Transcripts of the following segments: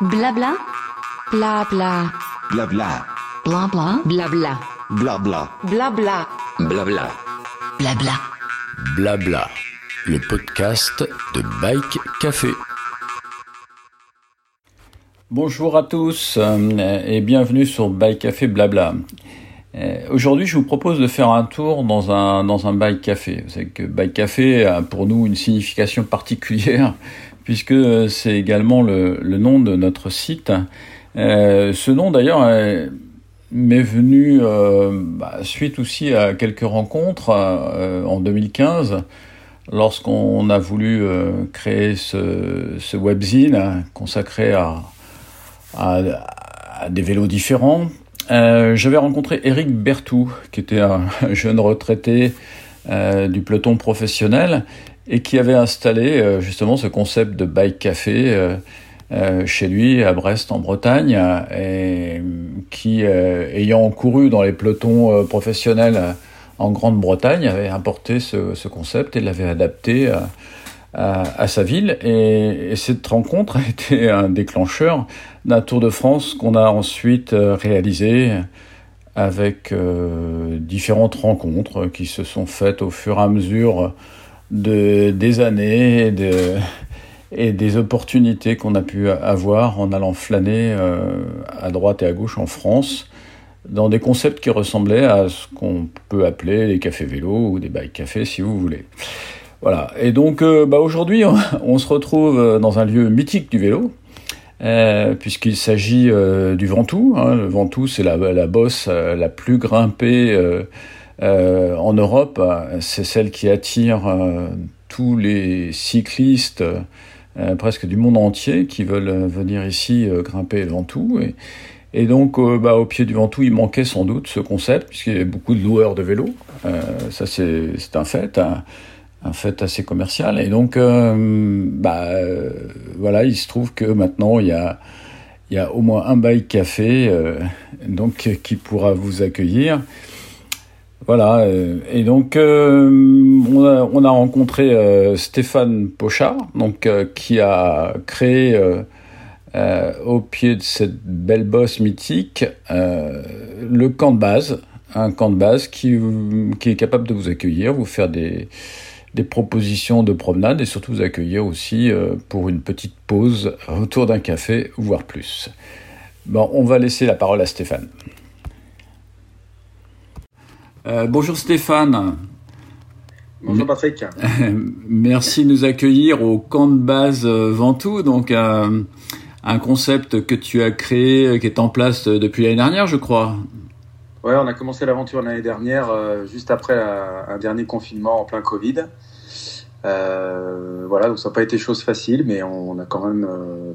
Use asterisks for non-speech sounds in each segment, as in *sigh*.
Blabla. Blabla. Blabla. Blabla. Blabla. Blabla. Blabla. Blabla. Blabla. Blabla. Le podcast de Bike Café. Bonjour à tous euh, et bienvenue sur Bike Café Blabla. Euh, Aujourd'hui, je vous propose de faire un tour dans un, dans un bike café. Vous savez que bike café a pour nous une signification particulière puisque c'est également le, nom de notre site. Euh, ce nom d'ailleurs est- m'est venu euh, bah, suite aussi à quelques rencontres euh, en 2015 lorsqu'on a voulu euh, créer ce, webzine consacré à, des vélos différents. Euh, J'avais rencontré Eric Bertou, qui était un *laughs* jeune retraité euh, du peloton professionnel et qui avait installé euh, justement ce concept de bike café euh, euh, chez lui à Brest en Bretagne et qui, ayant couru dans les pelotons professionnels en Grande-Bretagne, avait importé ce, ce concept et l'avait adapté à, sa ville. Et, et cette rencontre a été un déclencheur d'un Tour de France qu'on a ensuite réalisé avec différentes rencontres qui se sont faites au fur et à mesure de, des années et, de, et des opportunités qu'on a pu avoir en allant flâner euh, à droite et à gauche en France dans des concepts qui ressemblaient à ce qu'on peut appeler les cafés vélos ou des bike cafés si vous voulez. Voilà. Et donc, euh, bah, aujourd'hui, on, se retrouve euh, dans un lieu mythique du vélo, puisqu'il s'agit du Ventoux. Hein. Le Ventoux, c'est la, la bosse la plus grimpée euh, en Europe. C'est celle qui attire euh, tous les cyclistes euh, presque du monde entier qui veulent venir ici grimper le Ventoux. Et, donc, bah, au pied du Ventoux, il manquait sans doute ce concept, puisqu'il y avait beaucoup de loueurs de vélos. Ça, c'est un fait. un- fait assez commercial. Et donc, bah, voilà, il se trouve que maintenant, il y a, au moins un bike café donc, qui pourra vous accueillir. Voilà, euh, et donc euh, on, a, on a rencontré euh, Stéphane Pochard, qui a créé au pied de cette belle bosse mythique le camp de base, un camp de base qui, est capable de vous accueillir, vous faire des, des propositions de promenade et surtout vous accueillir aussi pour une petite pause autour d'un café, voire plus. Bon, on va laisser la parole à Stéphane. Euh, bonjour Stéphane, Bonjour Patrick. *laughs* merci de nous accueillir au camp de base euh, Ventoux, donc euh, un concept que tu as créé, qui est en place depuis l'année dernière, je crois. Ouais, on a commencé l'aventure l'année dernière, euh, juste après la- un dernier confinement en plein Covid. Voilà, donc ça n'a pas été chose facile, mais on a quand même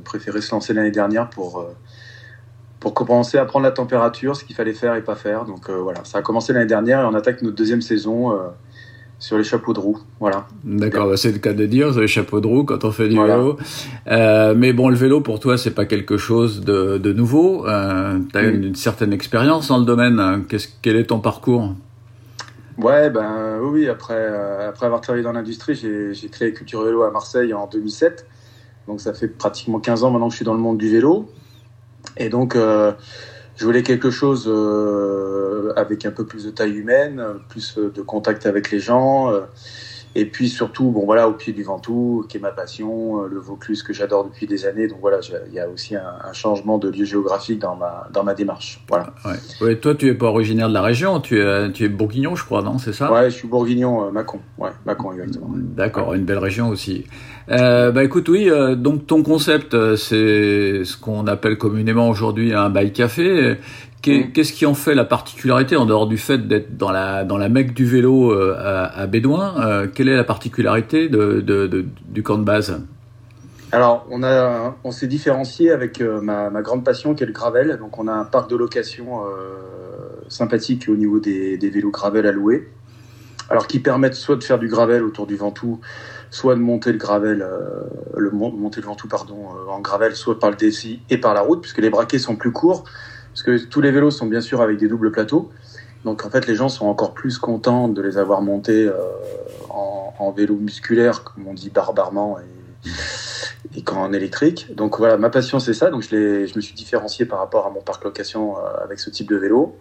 préféré se lancer l'année dernière pour, pour commencer à prendre la température, ce qu'il fallait faire et pas faire. Donc euh, voilà, ça a commencé l'année dernière et on attaque notre deuxième saison euh, sur les chapeaux de roue. Voilà. D'accord, bah, c'est le cas de dire, les chapeaux de roue quand on fait du Voilà. vélo. Euh, mais bon, le vélo pour toi, c'est pas quelque chose de, de nouveau. Tu as une, une certaine expérience dans le domaine. quel est ton parcours? Ouais, ben oui, après, après avoir travaillé dans l'industrie, j'ai créé Culture Vélo à Marseille en 2007. Donc ça fait pratiquement 15 ans maintenant que je suis dans le monde du vélo. Et donc euh, je voulais quelque chose euh, avec un peu plus de taille humaine, plus euh, de contact avec les gens. Et puis surtout, bon voilà, au pied du Ventoux, qui est ma passion, euh, le Vaucluse que j'adore depuis des années. Donc voilà, il y a aussi un, un changement de lieu géographique dans ma, dans ma démarche. Voilà. ouais. ouais, Toi, tu es pas originaire de la région, tu es, tu es bourguignon, je crois, non C'est ça? Ouais, je suis bourguignon, euh, Mâcon. Ouais, Mâcon exactement. D'accord, une belle région aussi. Euh, bah écoute, oui, euh, donc ton concept, c'est ce qu'on appelle communément aujourd'hui un bike café. Mm. Qu'est-ce qui en fait la particularité en dehors du fait d'être dans la dans la mecque du vélo euh, à, à Bédouin euh, Quelle est la particularité de, de, de- du camp de base? Alors, on, a, on s'est différencié avec euh, ma, ma grande passion qui est le gravel. Donc, on a un parc de location euh, sympathique au niveau des, des vélos gravel à louer. Alors, qui permettent soit de faire du gravel autour du Ventoux, soit de monter le gravel, euh, le mon- monter le Ventoux pardon, euh, en gravel, soit par le défi et par la route, puisque les braquets sont plus courts, parce que tous les vélos sont bien sûr avec des doubles plateaux. Donc en fait, les gens sont encore plus contents de les avoir montés euh, en, vélo musculaire, comme on dit barbarement, et, qu'en électrique. Donc voilà, ma passion c'est ça. Donc je, me suis différencié par rapport à mon parc location avec ce type de vélo.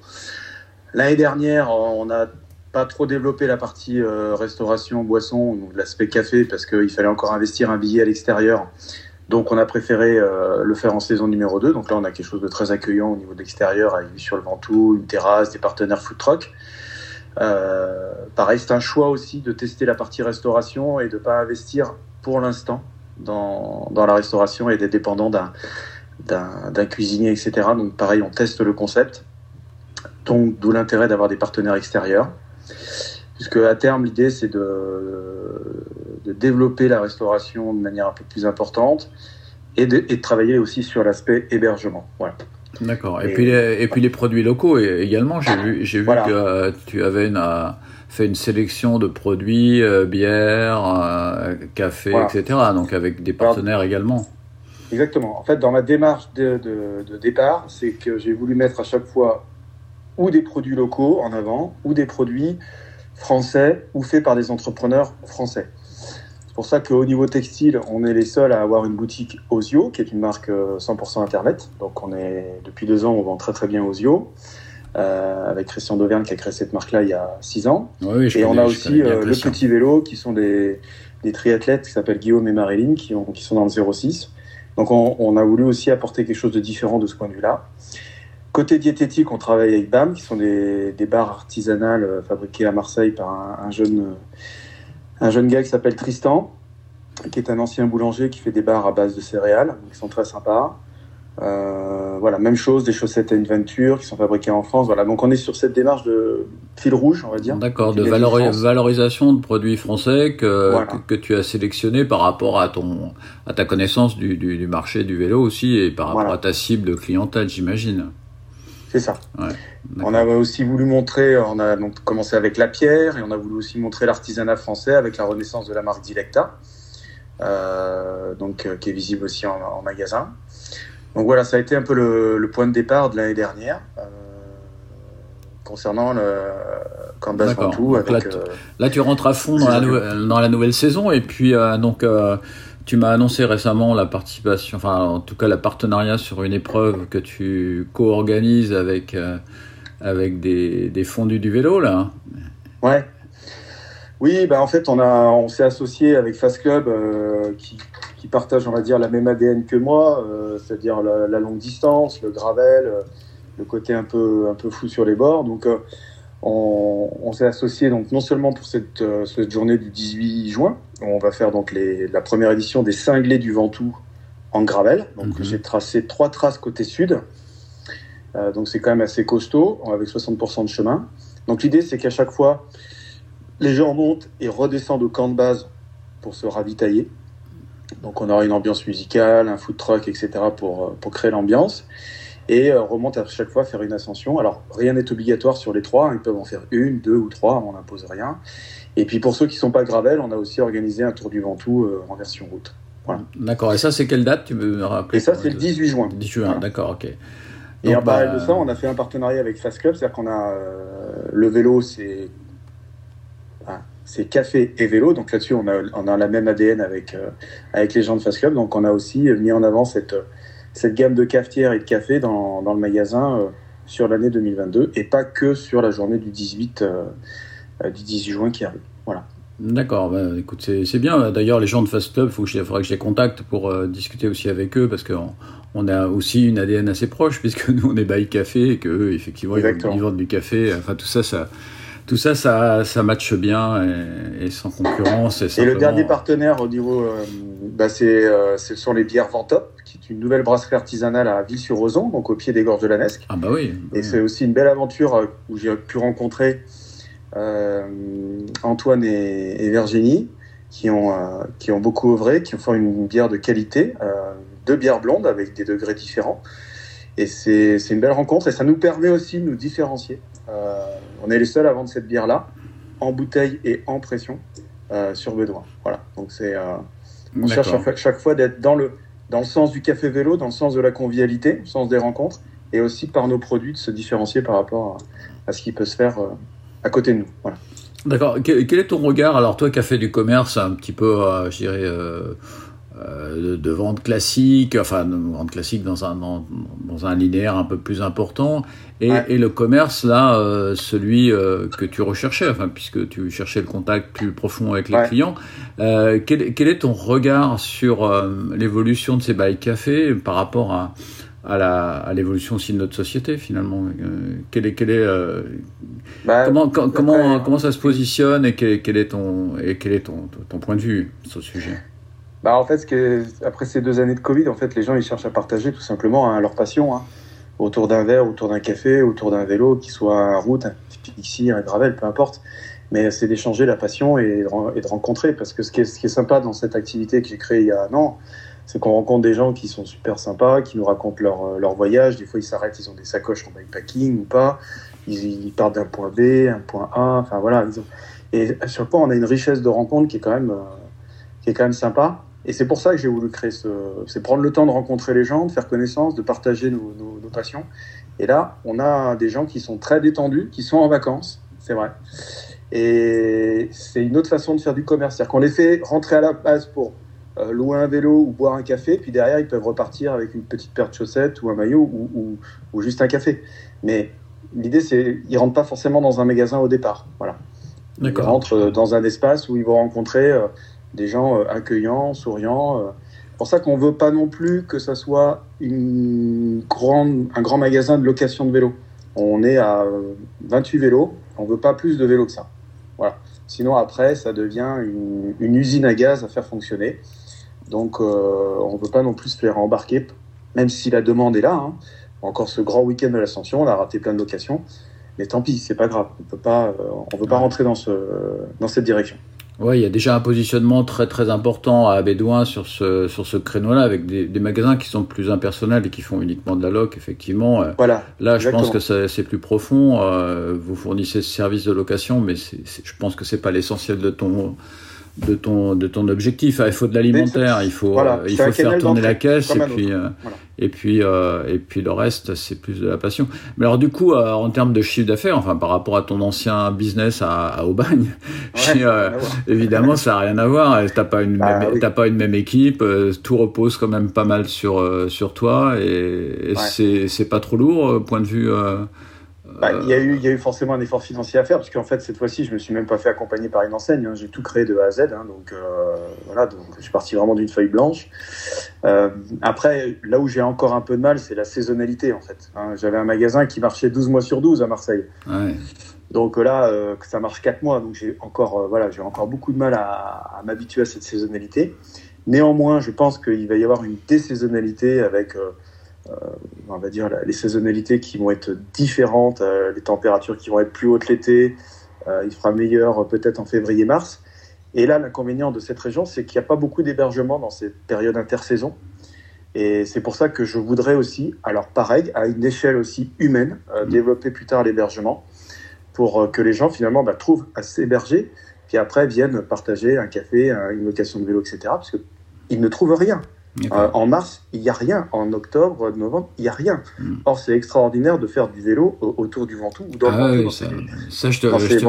L'année dernière, on n'a pas trop développé la partie restauration, boisson, l'aspect café, parce qu'il fallait encore investir un billet à l'extérieur. Donc on a préféré le faire en saison numéro 2. Donc là on a quelque chose de très accueillant au niveau de l'extérieur, avec sur le Ventoux, une terrasse, des partenaires food truck. Euh, pareil, c'est un choix aussi de tester la partie restauration et de pas investir pour l'instant dans, dans, la restauration et d'être dépendant d'un cuisinier, etc. Donc pareil, on teste le concept. Donc d'où l'intérêt d'avoir des partenaires extérieurs. Puisque à terme, l'idée c'est de, de, développer la restauration de manière un peu plus importante et de, et de travailler aussi sur l'aspect hébergement. Voilà. D'accord. Et, puis les, et puis les produits locaux également. J'ai vu, j'ai vu que euh, tu avais une, euh, fait une sélection de produits, euh, bière, euh, café, etc. Donc avec des partenaires également. Exactement. En fait, dans ma démarche de, de, de départ, c'est que j'ai voulu mettre à chaque fois ou des produits locaux en avant, ou des produits français ou faits par des entrepreneurs français. C'est pour ça qu'au niveau textile, on est les seuls à avoir une boutique Osio, qui est une marque 100% euh, Internet. Donc on est depuis deux ans, on vend très très bien Osio. Euh, avec Christian Dauvergne qui a créé cette marque-là il y a six ans. Oui, et on a aussi euh, le petit vélo qui sont des, des triathlètes qui s'appellent Guillaume et Marilyn qui, ont, qui sont dans le 06. Donc on, on, a voulu aussi apporter quelque chose de différent de ce point de vue-là. Côté diététique, on travaille avec BAM, qui sont des, des bars artisanales fabriqués à Marseille par un, un jeune un jeune gars qui s'appelle Tristan, qui est un ancien boulanger qui fait des bars à base de céréales, qui sont très sympas. Euh, voilà, même chose, des chaussettes Inventure qui sont fabriquées en France. Voilà, donc on est sur cette démarche de fil rouge, on va dire. D'accord, de valorisation de produits français que, que, tu as sélectionné par rapport à ton à ta connaissance du, du, du marché du vélo aussi et par rapport à ta cible de clientèle, j'imagine. C'est ça. on a aussi voulu montrer, on a donc commencé avec la pierre et on a voulu aussi montrer l'artisanat français avec la renaissance de la marque Dilecta, euh, donc euh, qui est visible aussi en, magasin. Donc voilà, ça a été un peu le, point de départ de l'année dernière euh, concernant le Canvas tout. Là, là, tu rentres à fond dans la, dans la, nouvelle saison et puis donc tu m'as annoncé récemment la participation, enfin en tout cas la partenariat sur une épreuve que tu co-organises avec, euh, avec des, des, fondus du vélo là. Ouais. Oui, bah en fait on, on s'est associé avec Fast Club euh, qui, qui, partage on va dire la même ADN que moi, euh, c'est-à-dire la, la, longue distance, le gravel, le côté un peu, un peu fou sur les bords. Donc on, on s'est associé donc non seulement pour cette, cette journée du 18 juin, on va faire donc les, la première édition des cinglés du Ventoux en gravel. Donc mhm. j'ai tracé trois traces côté sud. Euh, donc c'est quand même assez costaud, avec 60% de chemin. Donc l'idée c'est qu'à chaque fois, les gens montent et redescendent au camp de base pour se ravitailler. Donc on aura une ambiance musicale, un food truck, etc. pour, euh, pour créer l'ambiance. Et euh, remonte à chaque fois faire une ascension. Alors rien n'est obligatoire sur les trois, ils peuvent en faire une, deux ou trois, on n'impose rien. Et puis pour ceux qui ne sont pas Gravel, on a aussi organisé un tour du Ventoux euh, en version route. Voilà. D'accord. Et ça, c'est quelle date Tu veux me rappeler Et ça, c'est le 18 juin. 18 juin, d'accord, ok. Et en parallèle de bah, ça, on a fait un partenariat avec Fast Club, c'est-à-dire qu'on a euh, le vélo, c'est ah, c'est café et vélo. Donc là-dessus, on a, on a la même ADN avec, euh, avec les gens de Fast Club. Donc on a aussi mis en avant cette, cette gamme de cafetières et de café dans, dans le magasin euh, sur l'année 2022 et pas que sur la journée du 18 euh, du 18 juin qui arrive. Voilà. D'accord, bah, écoute, c'est bien. D'ailleurs, les gens de Fast Club, il faudrait que je les contacte pour euh, discuter aussi avec eux parce qu'on on a aussi une ADN assez proche *laughs* puisque nous on est bail café et qu'eux, effectivement, ils, vendent du café. Enfin, tout ça, ça, tout ça, ça, ça matche bien et, sans concurrence. Et, le dernier partenaire au niveau, euh, bah, c'est, ce sont les bières Ventop, qui est une nouvelle brasserie artisanale à Ville-sur-Ozon, donc au pied des gorges de la Nesque. Ah bah oui. et c'est aussi une belle aventure où j'ai pu rencontrer euh, Antoine et, Virginie, qui ont, euh, qui ont beaucoup œuvré, qui ont fait une bière de qualité, euh, deux bières blondes avec des degrés différents. Et c'est une belle rencontre et ça nous permet aussi de nous différencier. on est les seuls à vendre cette bière-là, en bouteille et en pression, sur Bedouin. Voilà. Donc c'est, on cherche chaque fois d'être dans le, dans le sens du café vélo, dans le sens de la convivialité, le sens des rencontres, et aussi par nos produits de se différencier par rapport à, ce qui peut se faire à côté de nous. Voilà. D'accord. Quel est ton regard Alors toi qui as fait du commerce un petit peu, euh, je dirais, euh, de, de, vente classique, enfin de vente classique dans un dans, dans, un linéaire un peu plus important, et, ouais. et le commerce là, euh, celui euh, que tu recherchais, enfin puisque tu cherchais le contact plus profond avec les ouais. clients. Euh, quel, quel, est ton regard sur l'évolution de ces bails cafés par rapport à à la à l'évolution aussi de notre société finalement? Euh, quel est quel est euh, bah, comment comment comment ça se positionne et quel, quel est ton et quel est ton, ton point de vue sur ce sujet? Bah en fait que, après ces deux années de Covid en fait les gens ils cherchent à partager tout simplement hein, leur passion hein, autour d'un verre autour d'un café autour d'un vélo qui soit un route un fixie un gravel peu importe mais c'est d'échanger la passion et, de rencontrer parce que ce qui est, ce qui est sympa dans cette activité que j'ai créée il y a un an c'est qu'on rencontre des gens qui sont super sympas, qui nous racontent leur, leur voyage. Des fois, ils s'arrêtent, ils ont des sacoches en bikepacking ou pas. Ils, partent d'un point B, un point A. Enfin voilà. Et à chaque fois, on a une richesse de rencontres qui est quand même, euh, qui est quand même sympa. Et c'est pour ça que j'ai voulu créer ce. C'est prendre le temps de rencontrer les gens, de faire connaissance, de partager nos, nos, nos passions. Et là, on a des gens qui sont très détendus, qui sont en vacances, c'est vrai. Et c'est une autre façon de faire du commerce. C'est-à-dire qu'on les fait rentrer à la base pour euh, louer un vélo ou boire un café, puis derrière ils peuvent repartir avec une petite paire de chaussettes ou un maillot ou, ou, ou juste un café. Mais l'idée c'est ils rentrent pas forcément dans un magasin au départ. Voilà. Ils rentrent dans un espace où ils vont rencontrer euh, des gens euh, accueillants, souriants. Euh. C'est pour ça qu'on veut pas non plus que ça soit une grande, un grand magasin de location de vélos. On est à 28 vélos, on veut pas plus de vélos que ça. Voilà. Sinon après ça devient une, une usine à gaz à faire fonctionner. Donc, euh, on ne veut pas non plus se faire embarquer, même si la demande est là. Hein. Encore ce grand week-end de l'ascension, on a raté plein de locations. Mais tant pis, c'est pas grave. On peut pas, euh, on veut pas rentrer dans, ce, dans cette direction. Oui, il y a déjà un positionnement très très important à Bédouin sur ce, sur ce créneau-là, avec des, des, magasins qui sont plus impersonnels et qui font uniquement de la loc, effectivement. Voilà. Là, je pense que c'est plus profond. Euh, vous fournissez ce service de location, mais c est, c est, je pense que c'est pas l'essentiel de ton de ton de ton objectif. Ah, il faut de l'alimentaire, il faut voilà, euh, il faut faire tourner la caisse et puis euh, voilà. et puis euh, et puis le reste c'est plus de la passion. Mais alors du coup euh, en termes de chiffre d'affaires, enfin par rapport à ton ancien business à, à Aubagne, *laughs* ouais, évidemment ça a rien à voir. T'as pas une bah, même, oui. t'as pas une même équipe, tout repose quand même pas mal sur sur toi et, et ouais. c'est pas trop lourd point de vue. Bah, il, y a eu, il y a eu forcément un effort financier à faire, parce qu'en fait, cette fois-ci, je me suis même pas fait accompagner par une enseigne. Hein. J'ai tout créé de A à Z. Hein, donc, euh, voilà, donc je suis parti vraiment d'une feuille blanche. Euh, après, là où j'ai encore un peu de mal, c'est la saisonnalité, en fait. Hein. J'avais un magasin qui marchait 12 mois sur 12 à Marseille. Ouais. Donc là, euh, ça marche 4 mois. Donc, j'ai encore, euh, voilà, j'ai encore beaucoup de mal à, à m'habituer à cette saisonnalité. Néanmoins, je pense qu'il va y avoir une désaisonnalité avec euh, euh, on va dire les saisonnalités qui vont être différentes, euh, les températures qui vont être plus hautes l'été, euh, il fera meilleur peut-être en février-mars. Et là, l'inconvénient de cette région, c'est qu'il n'y a pas beaucoup d'hébergement dans ces périodes intersaison. Et c'est pour ça que je voudrais aussi, alors pareil, à une échelle aussi humaine, euh, mmh. développer plus tard l'hébergement pour que les gens finalement bah, trouvent à s'héberger, puis après viennent partager un café, une location de vélo, etc. Parce qu'ils ne trouvent rien. Euh, en mars, il n'y a rien. En octobre, novembre, il n'y a rien. Mm. Or, c'est extraordinaire de faire du vélo autour du Ventoux ou dans ah le Ventoux. Oui, ça, ça, je te, je te,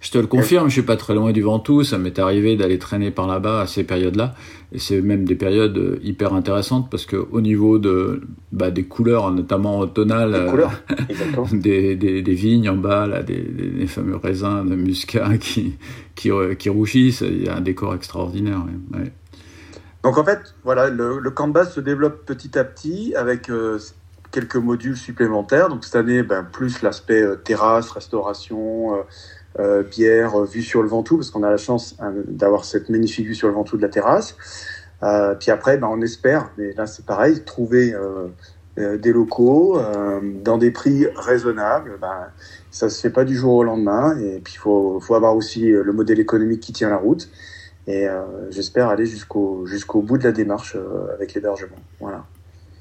je te le confirme, je suis pas très loin du Ventoux. Ça m'est arrivé d'aller traîner par là-bas à ces périodes-là. Et c'est même des périodes euh, hyper intéressantes parce que au niveau de, bah, des couleurs, notamment automnales, des, couleurs, *laughs* des, des, des, vignes en bas, là, des, des, fameux raisins de muscat *laughs* qui, qui, qui rougissent, il y a un décor extraordinaire. Ouais. Ouais. Donc en fait, voilà, le, le, base se développe petit à petit avec euh, quelques modules supplémentaires. Donc cette année, ben, plus l'aspect euh, terrasse, restauration, euh, euh bière, vue sur le Ventoux, parce qu'on a la chance hein, d'avoir cette magnifique vue sur le Ventoux de la terrasse. puis après, ben, on espère, mais là c'est pareil, trouver des locaux dans des prix raisonnables. Ben, ça se fait pas du jour au lendemain. Et puis il faut, faut avoir aussi le modèle économique qui tient la route. Et euh, j'espère aller jusqu'au jusqu'au bout de la démarche euh, avec l'hébergement. Voilà.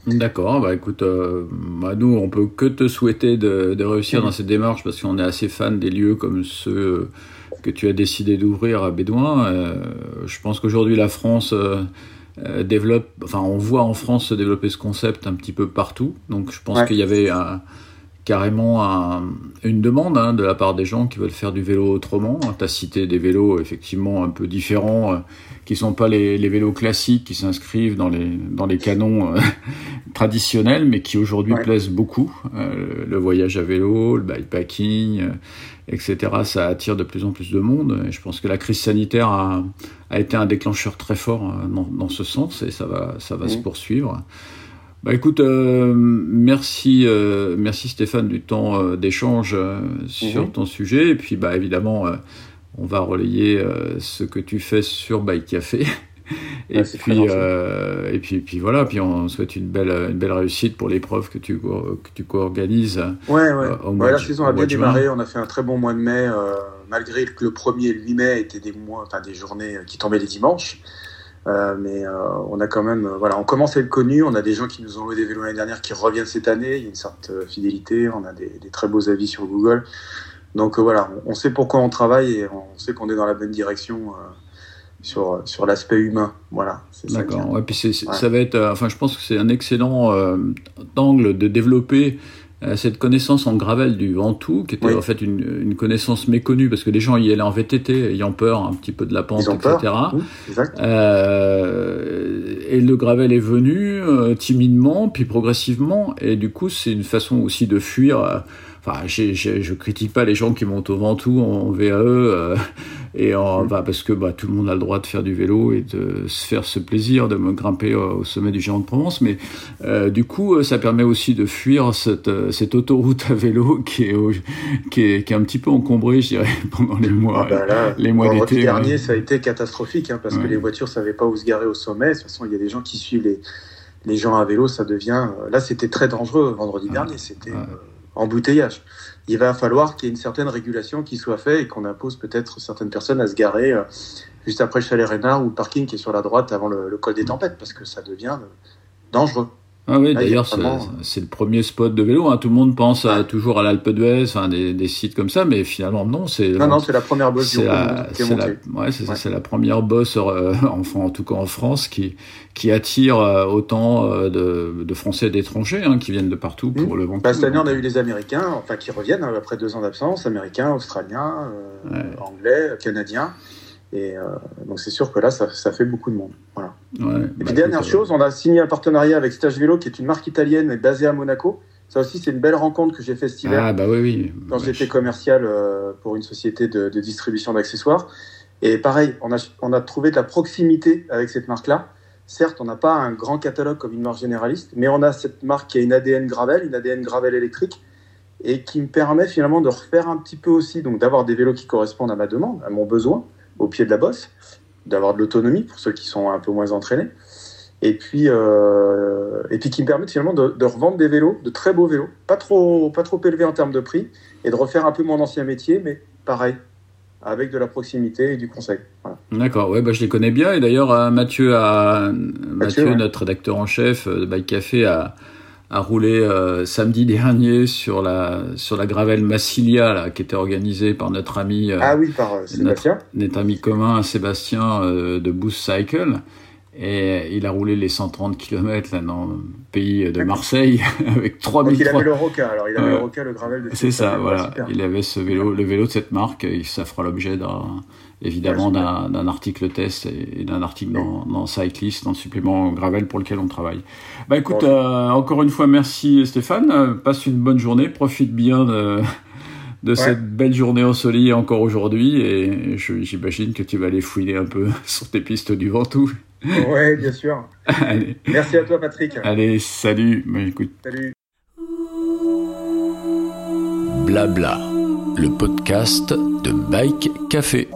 D'accord, bah écoute, euh, bah nous on peut que te souhaiter de, de réussir mmh. dans cette démarche parce qu'on est assez fan des lieux comme ceux que tu as décidé d'ouvrir à Bédouin. Euh, je pense qu'aujourd'hui la France euh, développe, enfin on voit en France se développer ce concept un petit peu partout, donc je pense ouais. qu'il y avait un, carrément un- une demande hein, de la part des gens qui veulent faire du vélo autrement. Tu as cité des vélos effectivement un peu différents, euh, qui sont pas les, les vélos classiques qui s'inscrivent dans les, dans les canons euh, *laughs* traditionnels, mais qui aujourd'hui Ouais. plaisent beaucoup. Euh, le voyage à vélo, le bikepacking, etc. Ça attire de plus en plus de monde. Et je pense que la crise sanitaire a, a été un déclencheur très fort dans, dans ce sens et ça va, ça va se poursuivre. Bah écoute, euh, merci, euh, merci Stéphane du temps euh, d'échange euh, sur Mhm. ton sujet. Et puis bah évidemment, euh, on va relayer ce que tu fais sur Bike Café. *laughs* Et Ouais, très puis, euh, et puis, et puis voilà. Puis on souhaite une belle, une belle réussite pour l'épreuve que tu, que tu co-organises. Ouais, ouais. Mois Ouais, la saison a bien démarré. On a fait un très bon mois de mai, euh, malgré que le 1er et le 8 mai étaient des mois, enfin des journées qui tombaient les dimanches. Euh, mais euh, on a quand même, euh, voilà, on commence à être connu. On a des gens qui nous ont loué des vélos l'année dernière qui reviennent cette année. Il y a une certaine euh, fidélité. On a des, des très beaux avis sur Google. Donc voilà, on on sait pourquoi on travaille et on sait qu'on est dans la bonne direction euh, sur sur l'aspect humain. Voilà, D'accord. Ouais, puis Ouais. ça va être. enfin, je pense que c'est un excellent euh, angle de développer cette connaissance en gravel du Ventoux, qui était Oui. en fait une, une connaissance méconnue parce que les gens y allaient en VTT, ayant peur un petit peu de la pente, etc. peur. Exact. Euh, et le gravel est venu euh, timidement, puis progressivement, et du coup, c'est une façon aussi de fuir. Enfin, j'ai- j'ai- je critique pas les gens qui montent au Ventoux en VAE, euh, et en, Mm. bah, parce que bah, tout le monde a le droit de faire du vélo et de se faire ce plaisir de me grimper euh, au sommet du Géant de Provence. Mais euh, du coup, euh, ça permet aussi de fuir cette, euh, cette autoroute à vélo qui est, au- qui est, qui est un petit peu encombrée, je dirais, *laughs* pendant les mois. Ah bah là, les mois vendredi d'été, dernier, ouais. ça a été catastrophique hein, parce Ouais. que les voitures savaient pas où se garer au sommet. De toute façon, il y a des gens qui suivent les, les gens à vélo, ça devient. Là, c'était très dangereux vendredi Ouais. dernier. C'était Ouais. Embouteillage. Il va falloir qu'il y ait une certaine régulation qui soit faite et qu'on impose peut-être certaines personnes à se garer euh, juste après le chalet Rénard ou le parking qui est sur la droite avant le, le col des tempêtes parce que ça devient euh, dangereux. Ah oui, Là, il y a d'ailleurs, c'est le premier spot de vélo. hein. Tout le monde pense à, toujours à l'Alpe d'Huez, enfin, des, des sites comme ça, mais finalement, non. C'est Non, non, c'est la première bosse du c'est la, la, ouais, Ouais. la première bosse, euh, *laughs* enfin, en tout cas en France, qui, qui attire euh, autant euh, de, de Français et d'étrangers hein, qui viennent de partout pour le Ventoux. Bah, cette année, on a eu les Américains, enfin qui reviennent hein, après deux ans d'absence, Américains, Australiens, euh, Ouais. Anglais, Canadiens. Et euh, donc c'est sûr que là, ça, ça fait beaucoup de monde. Voilà. Ouais, Et bah, puis dernière écoute, chose, on a signé un partenariat avec Stage Vélo, qui est une marque italienne basée à Monaco. Ça aussi, c'est une belle rencontre que j'ai fait cet euh, hiver Ah, bah oui, oui. quand Ouais, j'étais commercial euh, pour une société de, de distribution d'accessoires. Et pareil, on a, on a trouvé de la proximité avec cette marque-là. Certes, on n'a pas un grand catalogue comme une marque généraliste, mais on a cette marque qui a une ADN gravel, une ADN gravel électrique, et qui me permet finalement de refaire un petit peu aussi, donc d'avoir des vélos qui correspondent à ma demande, à mon besoin, au pied de la bosse, d'avoir de l'autonomie pour ceux qui sont un peu moins entraînés, et puis, euh, et puis qui me permettent finalement de, de revendre des vélos, de très beaux vélos, pas trop, pas trop élevés en termes de prix, et de refaire un peu mon ancien métier, mais pareil, avec de la proximité et du conseil. Voilà. D'accord, ouais, bah, je les connais bien. Et d'ailleurs, euh, Mathieu, a, Mathieu, ouais. notre rédacteur en chef euh, de Bike Café, a, a roulé euh, samedi *laughs* dernier sur la, sur la Gravel Massilia, là, qui était organisée par notre ami, euh, Ah oui, par euh, Sébastien. notre ami commun Sébastien euh, de Boost Cycle. Et il a roulé les 130 km là, dans le pays de. Marseille *laughs* avec Donc il 3003. avait le Roca, alors il avait Ouais. le Roca, le gravel de C'est ça, voilà. super. Il avait ce vélo, le vélo de cette marque, et ça fera l'objet d'un, évidemment, Ouais, d'un, article test et, d'un article dans, dans Cyclist, dans le supplément Gravel pour lequel on travaille. Bah écoute, Bon. euh, encore une fois, merci Stéphane. Euh, Passe une bonne journée, profite bien de, de cette belle journée ensoleillée encore aujourd'hui, et je- j'imagine que tu vas aller fouiner un peu *laughs* sur tes pistes du Ventoux. Ouais, bien sûr. *laughs* allez, Merci à toi, Patrick. allez, salut. Bah, écoute, Salut. Blabla, le podcast de Bike Café.